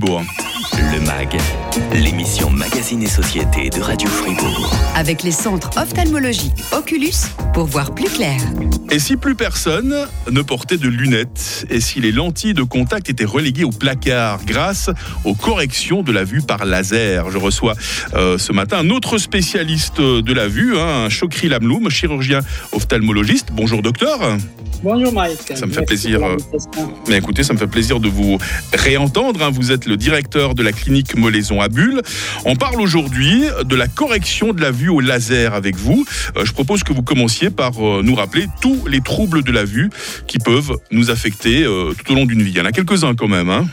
Le MAG, l'émission Magazine et Société de Radio Fribourg. Avec les centres ophtalmologie Oculus pour voir plus clair. Et si plus personne ne portait de lunettes Et si les lentilles de contact étaient reléguées au placard grâce aux corrections de la vue par laser? Je reçois euh, ce matin un autre spécialiste de la vue, hein, un Chokri Lamloum, chirurgien ophtalmologiste. Bonjour docteur. Bonjour Mike. Ça me fait plaisir. euh, Mais écoutez, ça me fait plaisir de vous réentendre. hein. Vous êtes le directeur de la clinique Molaison à Bulle. On parle aujourd'hui de la correction de la vue au laser avec vous. Euh, je propose que vous commenciez par euh, nous rappeler tous les troubles de la vue qui peuvent nous affecter tout au long d'une vie. Il y en a quelques-uns quand même. hein.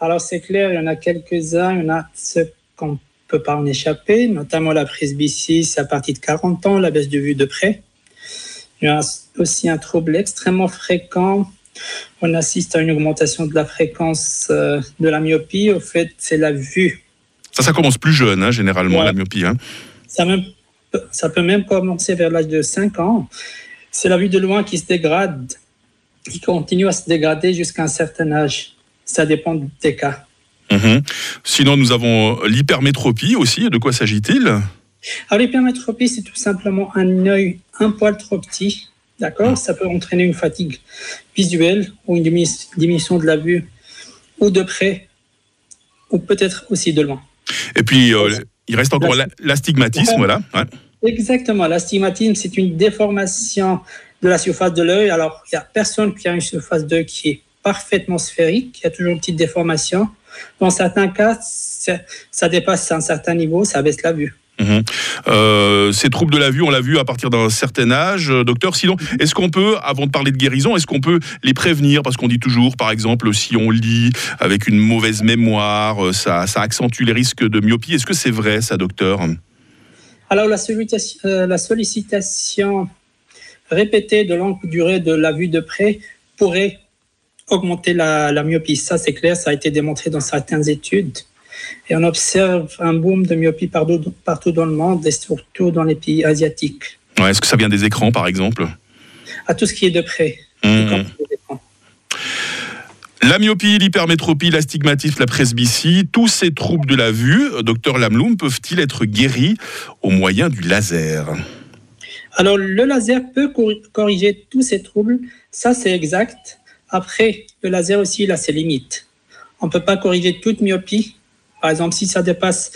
Alors c'est clair, il y en a quelques-uns, il y en a ceux qu'on ne peut pas en échapper, notamment la presbytie à partir de 40 ans, la baisse de vue de près. Il y a aussi un trouble extrêmement fréquent. On assiste à une augmentation de la fréquence euh, de la myopie. Au fait, c'est la vue. Ça, ça commence plus jeune, hein, généralement, Ouais. la myopie. hein. Ça, même- ça peut même commencer vers l'âge de 5 ans. C'est la vue de loin qui se dégrade, qui continue à se dégrader jusqu'à un certain âge. Ça dépend des cas. Mhm. Sinon, nous avons l'hypermétropie aussi. De quoi s'agit-il? Alors, l'hypermétropie, c'est tout simplement un œil un poil trop petit. D'accord? Ça peut entraîner une fatigue visuelle ou une dimi- diminution de la vue, ou de près, ou peut-être aussi de loin. Et puis, euh, il reste encore la- l'astigmatisme, voilà. Ouais. Exactement. L'astigmatisme, c'est une déformation de la surface de l'œil. Alors, il n'y a personne qui a une surface d'œil qui est parfaitement sphérique. Il y a toujours une petite déformation. Dans certains cas, ça dépasse un certain niveau, ça baisse la vue. Mhm. Euh, ces troubles de la vue, on l'a vu à partir d'un certain âge, euh, docteur. Sinon, est-ce qu'on peut, avant de parler de guérison, est-ce qu'on peut les prévenir? Parce qu'on dit toujours, par exemple, si on lit avec une mauvaise mémoire, euh, ça, accentue les risques de myopie. Est-ce que c'est vrai, ça, docteur? Alors, la sollicitation, répétée de longue durée de la vue de près pourrait augmenter la myopie. Ça, c'est clair, ça a été démontré dans certaines études. Et on observe un boom de myopie partout, partout dans le monde et surtout dans les pays asiatiques. Ouais, Est-ce que ça vient des écrans, par exemple? À tout ce qui est de près. Écrans. La myopie, l'hypermétropie, l'astigmatisme, la presbytie, tous ces troubles de la vue, docteur Lamloum, peuvent-ils être guéris au moyen du laser? Alors, le laser peut cor- corriger tous ces troubles. Ça, c'est exact. Après, le laser aussi, il a ses limites. On ne peut pas corriger toute myopie. Par exemple, si ça dépasse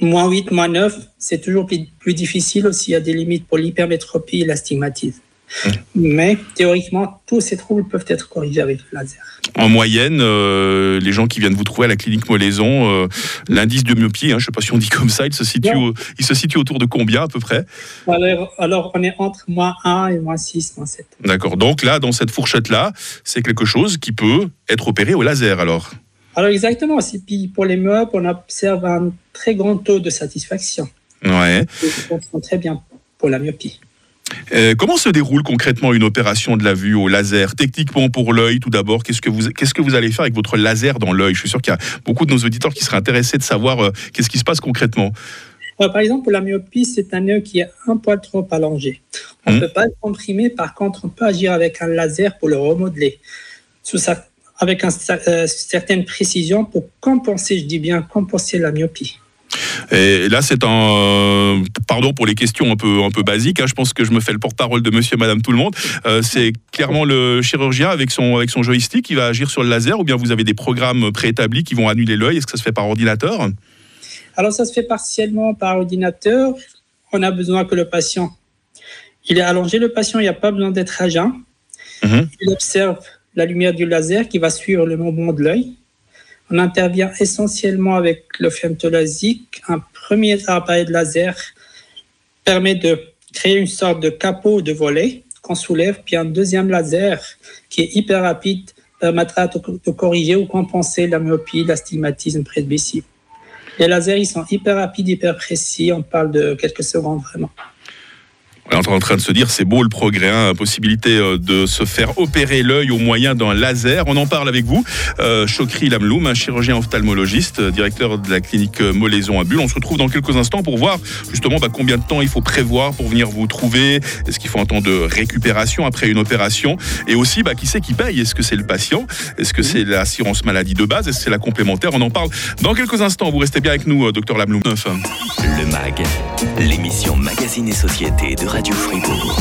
moins 8, moins 9, c'est toujours plus, plus difficile aussi. Il y a des limites pour l'hypermétropie et l'astigmatisme. Mais théoriquement, tous ces troubles peuvent être corrigés avec le laser. En moyenne, euh, les gens qui viennent vous trouver à la clinique Molaison, euh, l'indice de myopie, hein, je ne sais pas si on dit comme ça, il se, situe Non. au- il se situe autour de combien à peu près? Alors, alors, on est entre moins 1 et moins 6, moins 7. D'accord. Donc là, dans cette fourchette-là, c'est quelque chose qui peut être opéré au laser alors. Alors exactement, puis pour les myopes, on observe un très grand taux de satisfaction. Ouais. Très bien pour la myopie. Euh, comment se déroule concrètement une opération de la vue au laser? Techniquement pour l'œil, tout d'abord, qu'est-ce que vous qu'est-ce que vous allez faire avec votre laser dans l'œil? Je suis sûr qu'il y a beaucoup de nos auditeurs qui seraient intéressés de savoir euh, qu'est-ce qui se passe concrètement. Euh, par exemple, pour la myopie, c'est un œil qui est un poil trop allongé. On ne Mhm. peut pas le comprimer, par contre, on peut agir avec un laser pour le remodeler, sous sa- avec une certaine précision pour compenser, je dis bien compenser la myopie. Et là, c'est un. Pardon pour les questions un peu, un peu basiques. hein, je pense que je me fais le porte-parole de monsieur et madame tout le monde. Euh, c'est clairement le chirurgien avec son, avec son joystick qui va agir sur le laser ou bien vous avez des programmes préétablis qui vont annuler l'œil? Est-ce que ça se fait par ordinateur? Alors, ça se fait partiellement par ordinateur. On a besoin que le patient, il est allongé, le patient, il n'y a pas besoin d'être à jeun. Mhm. Il observe la lumière du laser qui va suivre le mouvement de l'œil. On intervient essentiellement avec le femtolasique. Un premier appareil de laser permet de créer une sorte de capot de volet qu'on soulève, puis un deuxième laser qui est hyper rapide permettra de, corriger ou compenser la myopie, l'astigmatisme presbytie. Les lasers, ils sont hyper rapides, hyper précis. On parle de quelques secondes vraiment. On est en train de se dire, c'est beau le progrès, hein, possibilité euh, de se faire opérer l'œil au moyen d'un laser. On en parle avec vous. Euh, Chokri Lamloum, un chirurgien ophtalmologiste, euh, directeur de la clinique Molaison à Bulle. On se retrouve dans quelques instants pour voir justement bah, combien de temps il faut prévoir pour venir vous trouver. Est-ce qu'il faut un temps de récupération après une opération? Et aussi, bah, qui c'est qui paye? Est-ce que c'est le patient? Est-ce que c'est l'assurance maladie de base? Est-ce que c'est la complémentaire? On en parle dans quelques instants. Vous restez bien avec nous, docteur Lamloum. Le MAG, l'émission Magazine et Société de Radio Fribourg.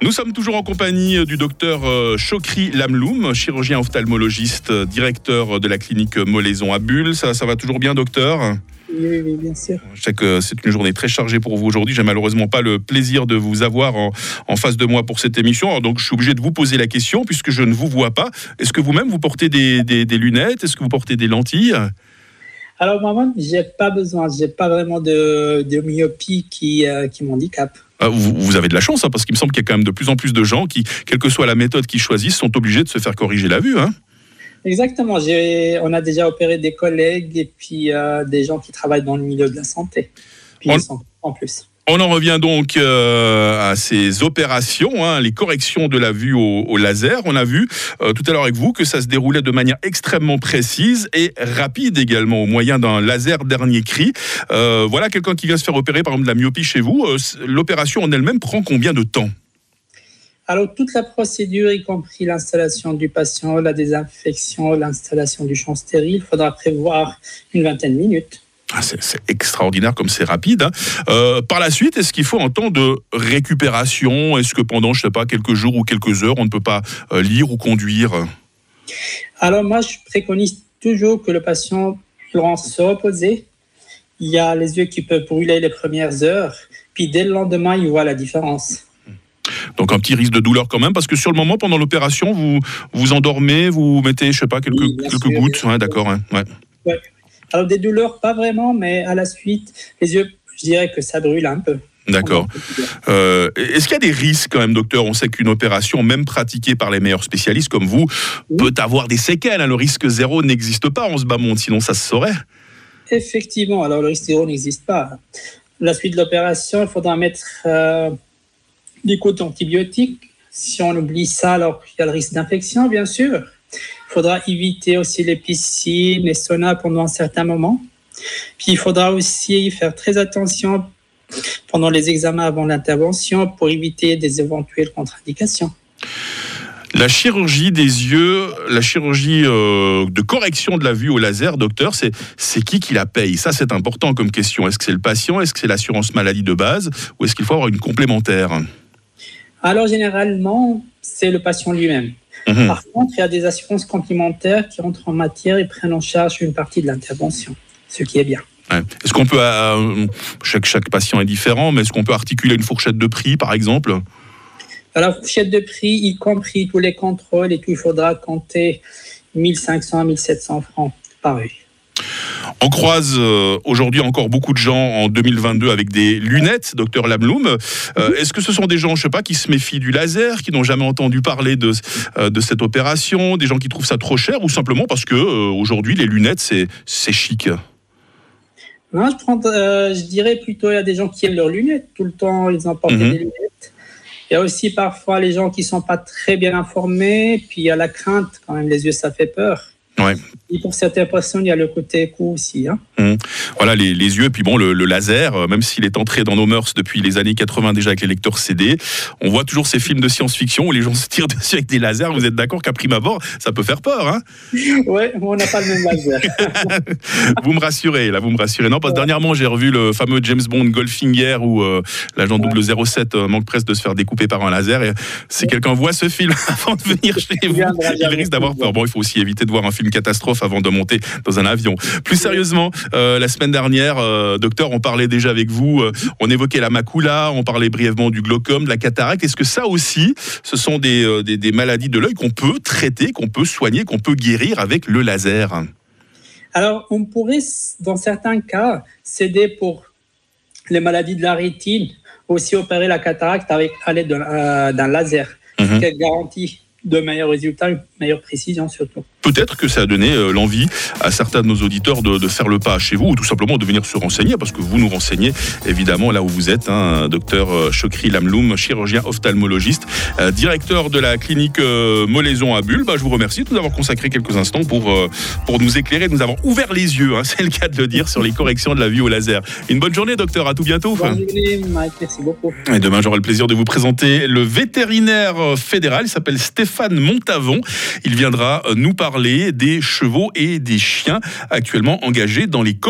Nous sommes toujours en compagnie du docteur euh, Chokri Lamloum, chirurgien ophtalmologiste, euh, directeur de la clinique Molaison à Bulle. Ça, ça va toujours bien, docteur? Oui, bien sûr. Je sais que c'est une journée très chargée pour vous aujourd'hui. J'ai malheureusement pas le plaisir de vous avoir en, en face de moi pour cette émission. Alors donc, je suis obligé de vous poser la question puisque je ne vous vois pas. Est-ce que vous-même vous portez des, des- des lunettes? Est-ce que vous portez des lentilles? Alors, moi, j'ai pas besoin, j'ai pas vraiment de, de myopie qui, euh, qui m'handicape. Ah, vous, vous avez de la chance hein, parce qu'il me semble qu'il y a quand même de plus en plus de gens qui, quelle que soit la méthode qu'ils choisissent, sont obligés de se faire corriger la vue. Hein Exactement. On a déjà opéré des collègues et puis euh, des gens qui travaillent dans le milieu de la santé. Puis On- ils sont en plus. On en revient donc euh, à ces opérations, hein, les corrections de la vue au, laser. On a vu euh, tout à l'heure avec vous que ça se déroulait de manière extrêmement précise et rapide également, au moyen d'un laser dernier cri. Euh, voilà quelqu'un qui vient se faire opérer par exemple de la myopie chez vous. L'opération en elle-même prend combien de temps? Alors, toute la procédure, y compris l'installation du patient, la désinfection, l'installation du champ stérile, il faudra prévoir une vingtaine de minutes. Ah, c'est extraordinaire comme c'est rapide. hein. Euh, par la suite, est-ce qu'il faut un temps de récupération? Est-ce que pendant, je sais pas, quelques jours ou quelques heures, on ne peut pas euh, lire ou conduire? Alors, moi, je préconise toujours que le patient, durant se reposer, il y a les yeux qui peuvent brûler les premières heures, puis dès le lendemain, il voit la différence. Donc un petit risque de douleur quand même, parce que sur le moment, pendant l'opération, vous vous endormez, vous mettez, je sais pas, quelques, Oui, bien quelques sûr. gouttes. Ouais, d'accord. hein, ouais. Alors, des douleurs, pas vraiment, mais à la suite, les yeux, je dirais que ça brûle un peu. D'accord. Euh, Est-ce qu'il y a des risques quand même, docteur? On sait qu'une opération, même pratiquée par les meilleurs spécialistes comme vous, Oui. peut avoir des séquelles. hein. Le risque zéro n'existe pas en ce bas monde, sinon ça se saurait. Effectivement, alors le risque zéro n'existe pas. La suite de l'opération, il faudra mettre euh, des cours antibiotiques. Si on oublie ça, alors il y a le risque d'infection, bien sûr. Il faudra éviter aussi les piscines, les saunas pendant un certain moment. Puis il faudra aussi faire très attention pendant les examens avant l'intervention pour éviter des éventuelles contre-indications. La chirurgie des yeux, la chirurgie euh, de correction de la vue au laser, docteur, c'est c'est qui qui la paye? Ça, c'est important comme question. Est-ce que c'est le patient? Est-ce que c'est l'assurance maladie de base? Ou est-ce qu'il faut avoir une complémentaire? Alors généralement, c'est le patient lui-même. Mhm. Par contre, il y a des assurances complémentaires qui entrent en matière et prennent en charge une partie de l'intervention, ce qui est bien. Ouais. Est-ce qu'on peut, euh, chaque, chaque patient est différent, mais est-ce qu'on peut articuler une fourchette de prix, par exemple? La fourchette de prix, y compris tous les contrôles et tout, il faudra compter 1500 à 1700 francs par œil. On croise euh, aujourd'hui encore beaucoup de gens en 2022 avec des lunettes, docteur Lamloum. Euh, Est-ce que ce sont des gens, je sais pas, qui se méfient du laser, qui n'ont jamais entendu parler de, euh, de cette opération, des gens qui trouvent ça trop cher, ou simplement parce que aujourd'hui les lunettes c'est c'est chic? Non, je, prends, je dirais plutôt, il y a des gens qui aiment leurs lunettes. Tout le temps, ils emportent Mhm. des lunettes. Il y a aussi parfois les gens qui sont pas très bien informés, puis il y a la crainte, quand même, les yeux, ça fait peur. Ouais. Et pour certaines personnes, il y a le côté coût aussi. Hein. Voilà les, les yeux, et puis bon le, le laser, euh, même s'il est entré dans nos mœurs depuis les années 80 déjà avec les lecteurs CD, on voit toujours ces films de science-fiction où les gens se tirent dessus avec des lasers. Vous êtes d'accord qu'à prime abord, ça peut faire peur, hein? Ouais, on n'a pas le même laser. Vous me rassurez, là, vous me rassurez. Non, parce que dernièrement, j'ai revu le fameux James Bond Goldfinger où euh, l'agent 007 euh, manque presque de se faire découper par un laser. Et si quelqu'un voit ce film avant de venir chez vous, il risque d'avoir peur. Bon, il faut aussi éviter de voir un film catastrophe avant de monter dans un avion. Plus sérieusement, euh, la semaine dernière, euh, docteur, on parlait déjà avec vous, euh, on évoquait la macula, on parlait brièvement du glaucome, de la cataracte. Est-ce que ça aussi, ce sont des, des, des maladies de l'œil qu'on peut traiter, qu'on peut soigner, qu'on peut guérir avec le laser? Alors, on pourrait, dans certains cas, s'aider pour les maladies de la rétine, aussi opérer la cataracte avec à l'aide d'un laser, Mhm. qui garantit de meilleurs résultats, une meilleure précision surtout. peut-être que ça a donné euh, l'envie à certains de nos auditeurs de, de, faire le pas chez vous ou tout simplement de venir se renseigner parce que vous nous renseignez évidemment là où vous êtes, hein, docteur euh, Chokri Lamloum, chirurgien ophtalmologiste, euh, directeur de la clinique euh, Molaison à Bulle. Bah, je vous remercie de nous avoir consacré quelques instants pour, euh, pour nous éclairer, nous avoir ouvert les yeux, hein, c'est le cas de le dire, sur les corrections de la vue au laser. Une bonne journée docteur, à tout bientôt. Bonne journée Mike, merci beaucoup. Et demain j'aurai le plaisir de vous présenter le vétérinaire fédéral, il s'appelle Montavon. Il viendra nous parler des chevaux et des chiens actuellement engagés dans les